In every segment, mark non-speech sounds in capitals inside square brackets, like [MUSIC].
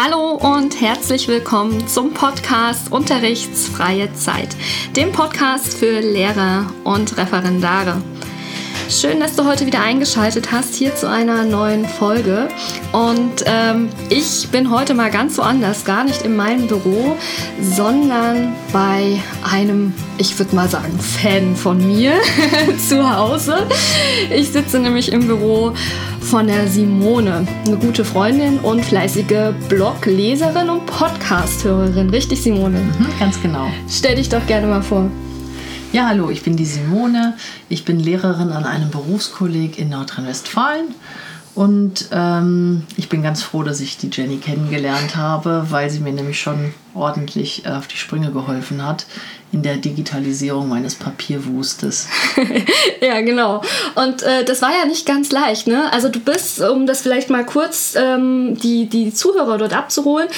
Hallo und herzlich willkommen zum Podcast Unterrichtsfreie Zeit, dem Podcast für Lehrer und Referendare. Schön, dass du heute wieder eingeschaltet hast hier zu einer neuen Folge. Und ähm, ich bin heute mal ganz woanders, gar nicht in meinem Büro, sondern bei einem, ich würde mal sagen, Fan von mir [LAUGHS] zu Hause. Ich sitze nämlich im Büro von der Simone, eine gute Freundin und fleißige Blogleserin und Podcast-Hörerin. Richtig, Simone? Mhm, ganz genau. Stell dich doch gerne mal vor. Ja, hallo, ich bin die Simone. Ich bin Lehrerin an einem Berufskolleg in Nordrhein-Westfalen. Und ähm, ich bin ganz froh, dass ich die Jenny kennengelernt habe, weil sie mir nämlich schon ordentlich äh, auf die Sprünge geholfen hat in der Digitalisierung meines Papierwustes. [LAUGHS] ja, genau. Und äh, das war ja nicht ganz leicht, ne? Also du bist, um das vielleicht mal kurz ähm, die, die Zuhörer dort abzuholen,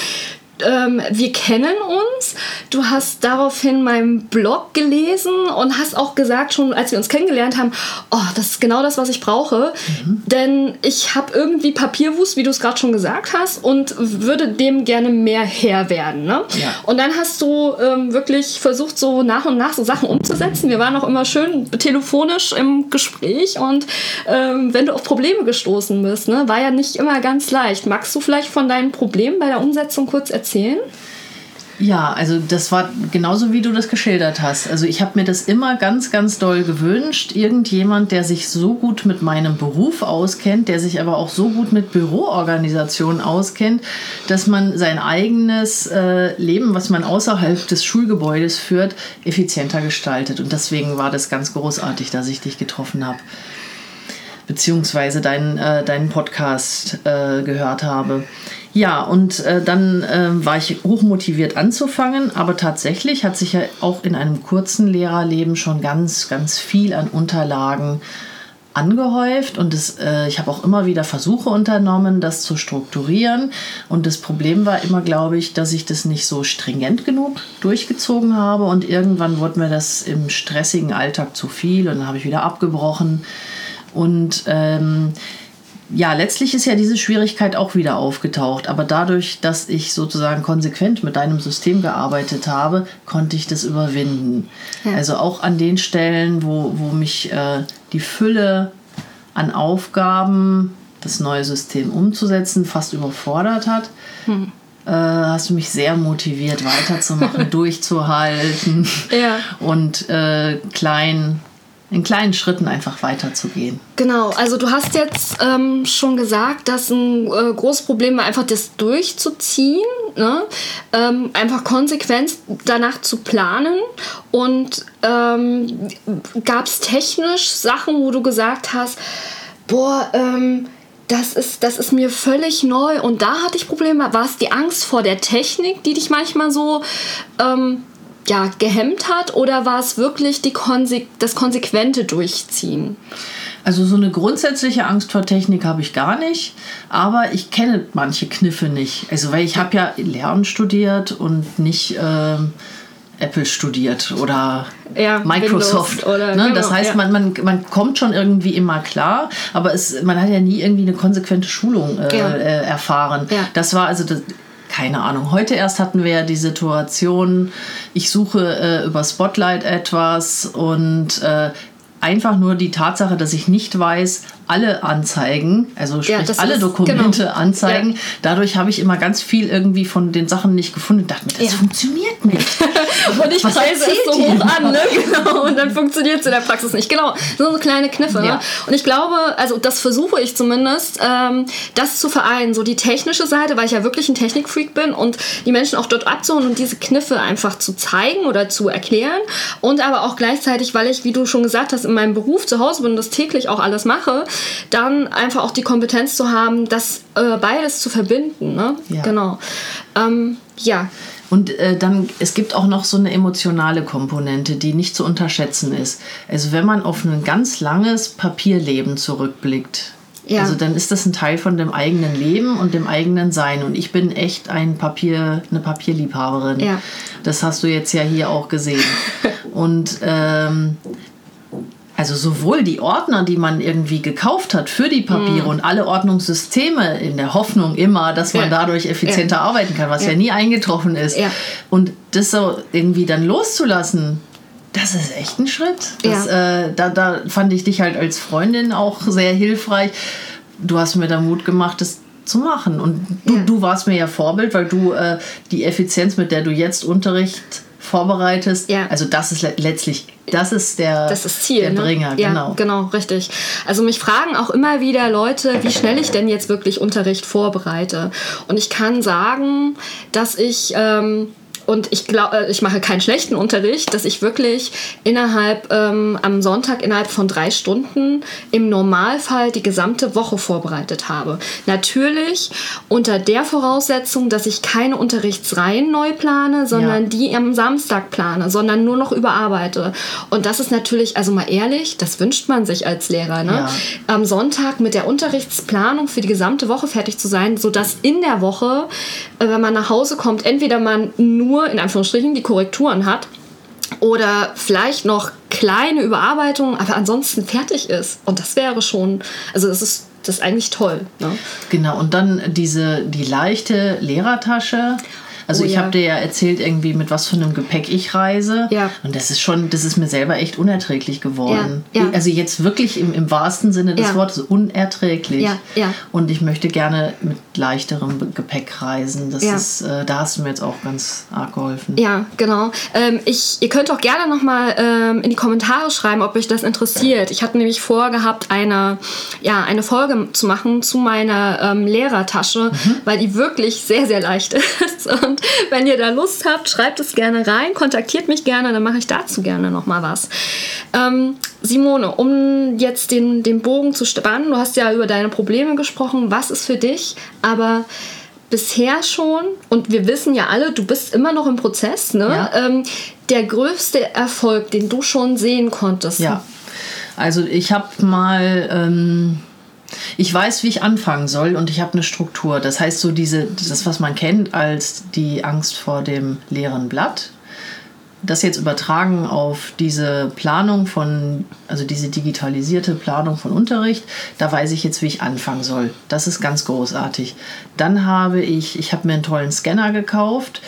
ähm, wir kennen uns. Du hast daraufhin meinen Blog gelesen und hast auch gesagt, schon als wir uns kennengelernt haben, oh, das ist genau das, was ich brauche. Mhm. Denn ich habe irgendwie Papierwust, wie du es gerade schon gesagt hast, und würde dem gerne mehr Herr werden. Ne? Ja. Und dann hast du ähm, wirklich versucht, so nach und nach so Sachen umzusetzen. Wir waren auch immer schön telefonisch im Gespräch und ähm, wenn du auf Probleme gestoßen bist, ne, war ja nicht immer ganz leicht. Magst du vielleicht von deinen Problemen bei der Umsetzung kurz erzählen? Erzählen? Ja, also das war genauso wie du das geschildert hast. Also ich habe mir das immer ganz, ganz doll gewünscht. Irgendjemand, der sich so gut mit meinem Beruf auskennt, der sich aber auch so gut mit Büroorganisationen auskennt, dass man sein eigenes äh, Leben, was man außerhalb des Schulgebäudes führt, effizienter gestaltet. Und deswegen war das ganz großartig, dass ich dich getroffen habe beziehungsweise deinen, äh, deinen Podcast äh, gehört habe. Ja, und äh, dann äh, war ich hochmotiviert anzufangen, aber tatsächlich hat sich ja auch in einem kurzen Lehrerleben schon ganz, ganz viel an Unterlagen angehäuft und das, äh, ich habe auch immer wieder Versuche unternommen, das zu strukturieren. Und das Problem war immer, glaube ich, dass ich das nicht so stringent genug durchgezogen habe und irgendwann wurde mir das im stressigen Alltag zu viel und dann habe ich wieder abgebrochen. Und ähm, ja, letztlich ist ja diese Schwierigkeit auch wieder aufgetaucht. Aber dadurch, dass ich sozusagen konsequent mit deinem System gearbeitet habe, konnte ich das überwinden. Ja. Also auch an den Stellen, wo, wo mich äh, die Fülle an Aufgaben, das neue System umzusetzen, fast überfordert hat. Hm. Äh, hast du mich sehr motiviert, weiterzumachen, [LAUGHS] durchzuhalten ja. und äh, klein in kleinen Schritten einfach weiterzugehen. Genau, also du hast jetzt ähm, schon gesagt, dass ein äh, großes Problem war, einfach das durchzuziehen, ne? ähm, einfach konsequent danach zu planen. Und ähm, gab es technisch Sachen, wo du gesagt hast, boah, ähm, das ist, das ist mir völlig neu und da hatte ich Probleme. War es die Angst vor der Technik, die dich manchmal so ähm, ja, gehemmt hat oder war es wirklich die Konse das konsequente Durchziehen? Also so eine grundsätzliche Angst vor Technik habe ich gar nicht, aber ich kenne manche Kniffe nicht. Also weil ich habe ja Lernen studiert und nicht äh, Apple studiert oder ja, Microsoft. Oder, ne? Genau, das heißt, ja. man, man, man kommt schon irgendwie immer klar, aber es, man hat ja nie irgendwie eine konsequente Schulung äh, ja. äh, erfahren. Das war also das, keine Ahnung. Heute erst hatten wir ja die Situation, ich suche äh, über Spotlight etwas und äh, einfach nur die Tatsache, dass ich nicht weiß, alle Anzeigen, also sprich ja, alle ist, Dokumente genau. anzeigen. Ja. Dadurch habe ich immer ganz viel irgendwie von den Sachen nicht gefunden und dachte mir, das ja. funktioniert nicht. [LAUGHS] und ich preise es so hoch an, ne? Genau. Und dann funktioniert es in der Praxis nicht. Genau. So kleine Kniffe. Ne? Und ich glaube, also das versuche ich zumindest, ähm, das zu vereinen. So die technische Seite, weil ich ja wirklich ein Technikfreak bin und die Menschen auch dort abzuholen und diese Kniffe einfach zu zeigen oder zu erklären. Und aber auch gleichzeitig, weil ich, wie du schon gesagt hast, in meinem Beruf zu Hause bin und das täglich auch alles mache, dann einfach auch die Kompetenz zu haben, das äh, beides zu verbinden. Ne? Ja. Genau. Ähm, ja. Und äh, dann, es gibt auch noch so eine emotionale Komponente, die nicht zu unterschätzen ist. Also wenn man auf ein ganz langes Papierleben zurückblickt, ja. also dann ist das ein Teil von dem eigenen Leben und dem eigenen Sein. Und ich bin echt ein Papier, eine Papierliebhaberin. Ja. Das hast du jetzt ja hier auch gesehen. [LAUGHS] und ähm, also sowohl die Ordner, die man irgendwie gekauft hat für die Papiere Mhm. und alle Ordnungssysteme in der Hoffnung immer, dass man Ja. dadurch effizienter Ja. arbeiten kann, was ja. Ja. nie eingetroffen ist. Und das so irgendwie dann loszulassen, das ist echt ein Schritt. Das, äh, da, da fand ich dich halt als Freundin auch sehr hilfreich. Du hast mir da Mut gemacht, das zu machen. Und du, du warst mir ja Vorbild, weil du äh, die Effizienz, mit der du jetzt Unterricht vorbereitest, Ja. also das ist le letztlich, das ist der, Das ist Ziel. der ne? Bringer, ja, genau. genau, richtig. Also mich fragen auch immer wieder Leute, wie schnell ich denn jetzt wirklich Unterricht vorbereite. Und ich kann sagen, dass ich ähm, und ich glaube, ich mache keinen schlechten Unterricht, dass ich wirklich innerhalb ähm, am Sonntag innerhalb von drei Stunden im Normalfall die gesamte Woche vorbereitet habe. Natürlich unter der Voraussetzung, dass ich keine Unterrichtsreihen neu plane, sondern Ja. die am Samstag plane, sondern nur noch überarbeite. Und das ist natürlich, also mal ehrlich, das wünscht man sich als Lehrer, ne? Ja. am Sonntag mit der Unterrichtsplanung für die gesamte Woche fertig zu sein, sodass in der Woche, äh, wenn man nach Hause kommt, entweder man nur in Anführungsstrichen die Korrekturen hat oder vielleicht noch kleine Überarbeitungen, aber ansonsten fertig ist. Und das wäre schon, also das ist, das ist eigentlich toll. Ne? Genau, und dann diese, die leichte Lehrertasche. Also Oh ich ja. habe dir ja erzählt, irgendwie mit was für einem Gepäck ich reise. Ja. Und das ist schon, das ist mir selber echt unerträglich geworden. Ja, ja. Also jetzt wirklich im, im wahrsten Sinne des. Wortes unerträglich. Ja, ja. Und ich möchte gerne mit leichterem Gepäck reisen. Das ist, äh, da hast du mir jetzt auch ganz arg geholfen. Ja, genau. Ähm, ich, ihr könnt auch gerne nochmal ähm, in die Kommentare schreiben, ob euch das interessiert. Ich hatte nämlich vorgehabt, eine, ja, eine Folge zu machen zu meiner ähm, Lehrertasche, weil die wirklich sehr, sehr leicht [LAUGHS] ist. Und [LAUGHS] wenn ihr da Lust habt, schreibt es gerne rein, kontaktiert mich gerne, dann mache ich dazu gerne nochmal was. Ähm, Simone, um jetzt den, den Bogen zu spannen, du hast ja über deine Probleme gesprochen. Was ist für dich aber bisher schon, und wir wissen ja alle, du bist immer noch im Prozess, ne? Ja. Ähm, der größte Erfolg, den du schon sehen konntest. Ja, also ich habe mal, ähm, ich weiß, wie ich anfangen soll und ich habe eine Struktur. Das heißt, so diese, das, was man kennt als die Angst vor dem leeren Blatt, das jetzt übertragen auf diese Planung von, also diese digitalisierte Planung von Unterricht, da weiß ich jetzt, wie ich anfangen soll. Das ist ganz großartig. Dann habe ich, ich habe mir einen tollen Scanner gekauft.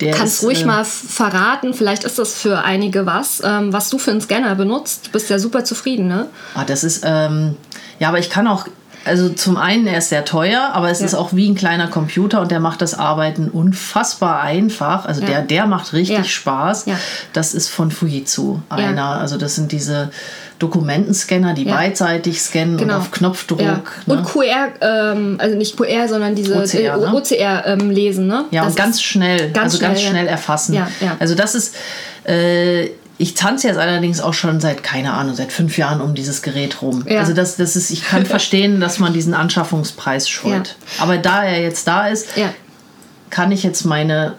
Der Kannst ist, ruhig äh, mal verraten, vielleicht ist das für einige was, ähm, was du für einen Scanner benutzt. Du bist ja super zufrieden, ne? Ah, das ist, ähm, ja, aber ich kann auch, also zum einen, er ist sehr teuer, aber es Ja. ist auch wie ein kleiner Computer und der macht das Arbeiten unfassbar einfach. Also Ja. der, der macht richtig Ja. Spaß. Das ist von Fujitsu einer. Also das sind diese Dokumentenscanner, die beidseitig scannen und auf Knopfdruck. Ne? Und QR, ähm, also nicht QR, sondern diese OCR, ne? OCR ähm, lesen, ne? Ja, Das und ganz schnell, ganz also ganz schnell, ja. schnell erfassen. Ja, ja. Also das ist, äh, ich tanze jetzt allerdings auch schon seit, keine Ahnung, seit fünf Jahren um dieses Gerät rum. Ja. Also das, das ist, ich kann [LAUGHS] verstehen, dass man diesen Anschaffungspreis scheut. Aber da er jetzt da ist, Ja. kann ich jetzt meine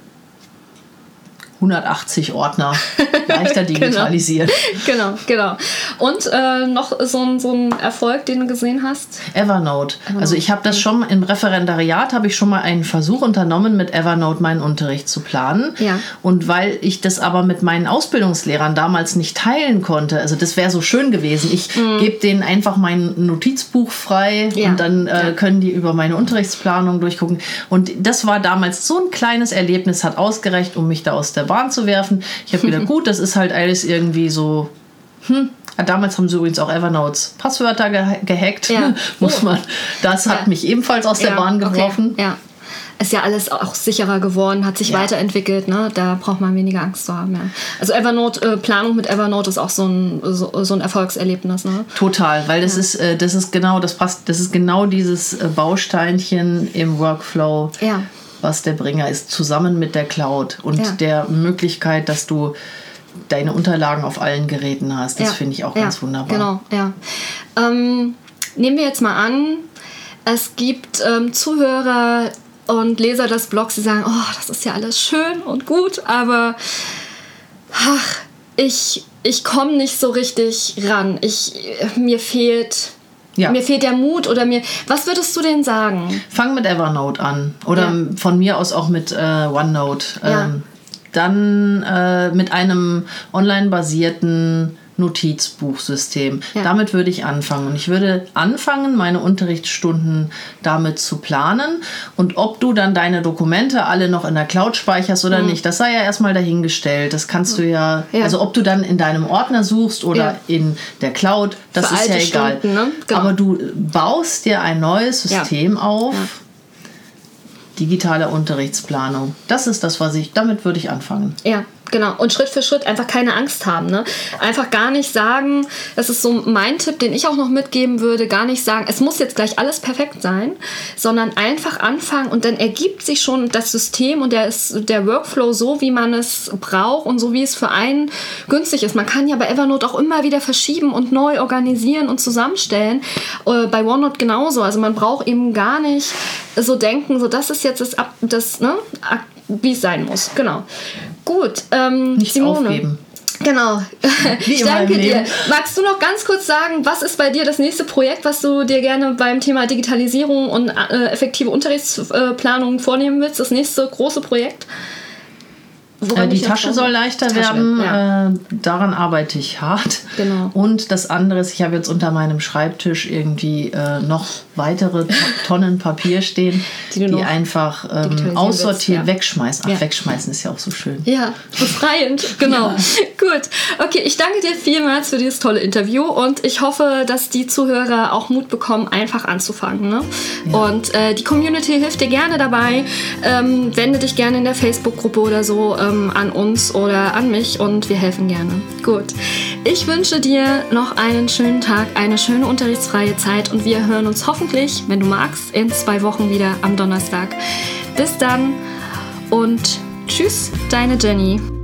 180 Ordner [LAUGHS] leichter digitalisieren. Genau, genau. Und äh, noch so ein, so ein Erfolg, den du gesehen hast? Evernote. Also ich habe das schon im Referendariat habe ich schon mal einen Versuch unternommen, mit Evernote meinen Unterricht zu planen. Ja. Und weil ich das aber mit meinen Ausbildungslehrern damals nicht teilen konnte, also das wäre so schön gewesen. Ich gebe denen einfach mein Notizbuch frei Mhm. Ja. und dann äh, Ja. können die über meine Unterrichtsplanung durchgucken. Und das war damals so ein kleines Erlebnis, hat ausgereicht, um mich da aus der Bahn zu werfen. Ich habe gedacht, [LAUGHS] gut, das ist halt alles irgendwie so hm, Damals haben sie übrigens auch Evernotes Passwörter ge gehackt. Ja. [LAUGHS] Muss man. Das hat Ja. mich ebenfalls aus der Bahn geworfen. Okay. Ja. Ist ja alles auch sicherer geworden, hat sich weiterentwickelt, ne? Da braucht man weniger Angst zu haben. Also Evernote, äh, Planung mit Evernote ist auch so ein, so, so ein Erfolgserlebnis, ne? Total, weil das ist, äh, das ist genau, das passt, das ist genau dieses äh, Bausteinchen im Workflow, Ja. Was der Bringer ist, zusammen mit der Cloud und Ja. der Möglichkeit, dass du deine Unterlagen auf allen Geräten hast. Das Ja. finde ich auch ja. ganz wunderbar. Genau, ja. Ähm, nehmen wir jetzt mal an, es gibt ähm, Zuhörer und Leser des Blogs, die sagen, oh, das ist ja alles schön und gut, aber ach, ich, ich komme nicht so richtig ran. Ich, mir fehlt... Ja. Mir fehlt der Mut oder mir. Was würdest du denn sagen? Fang mit Evernote an oder Ja. von mir aus auch mit äh, OneNote. Ja. Ähm, dann äh, mit einem online basierten Notizbuchsystem. Ja. Damit würde ich anfangen. Und ich würde anfangen, meine Unterrichtsstunden damit zu planen. Und ob du dann deine Dokumente alle noch in der Cloud speicherst oder mhm. nicht, das sei ja erstmal dahingestellt. Das kannst du ja, ja, also ob du dann in deinem Ordner suchst oder ja. in der Cloud, das Für ist ja egal. Stunden, ne? genau. Aber du baust dir ein neues System auf. Digitale Unterrichtsplanung. Das ist das, was ich, damit würde ich anfangen. Ja, Genau, und Schritt für Schritt einfach keine Angst haben. Ne? Einfach gar nicht sagen, das ist so mein Tipp, den ich auch noch mitgeben würde, gar nicht sagen, es muss jetzt gleich alles perfekt sein, sondern einfach anfangen und dann ergibt sich schon das System und der, der Workflow so, wie man es braucht und so, wie es für einen günstig ist. Man kann ja bei Evernote auch immer wieder verschieben und neu organisieren und zusammenstellen. Äh, bei OneNote genauso. Also man braucht eben gar nicht so denken, so das ist jetzt das, das ne, wie es sein muss. Genau. Gut. Ähm, Nicht Simone. aufgeben. Genau. Wie ich danke dir. Magst du noch ganz kurz sagen, was ist bei dir das nächste Projekt, was du dir gerne beim Thema Digitalisierung und äh, effektive Unterrichtsplanung vornehmen willst? Das nächste große Projekt? Äh, die Tasche soll leichter Tasche, werden. Ja. Äh, daran arbeite ich hart. Genau. Und das andere ist, ich habe jetzt unter meinem Schreibtisch irgendwie äh, noch weitere [LAUGHS] Tonnen Papier stehen, die, die einfach ähm, aussortieren, ja. wegschmeißen. Ach, ja. wegschmeißen ist ja auch so schön. Ja, befreiend, [LAUGHS] genau. Gut. Okay, ich danke dir vielmals für dieses tolle Interview und ich hoffe, dass die Zuhörer auch Mut bekommen, einfach anzufangen. Ne? Und äh, die Community hilft dir gerne dabei. Ähm, wende dich gerne in der Facebook-Gruppe oder so ähm, an uns oder an mich und wir helfen gerne. Gut. Ich wünsche dir noch einen schönen Tag, eine schöne unterrichtsfreie Zeit und wir hören uns hoffentlich, wenn du magst, in zwei Wochen wieder am Donnerstag. Bis dann und tschüss, deine Jenny.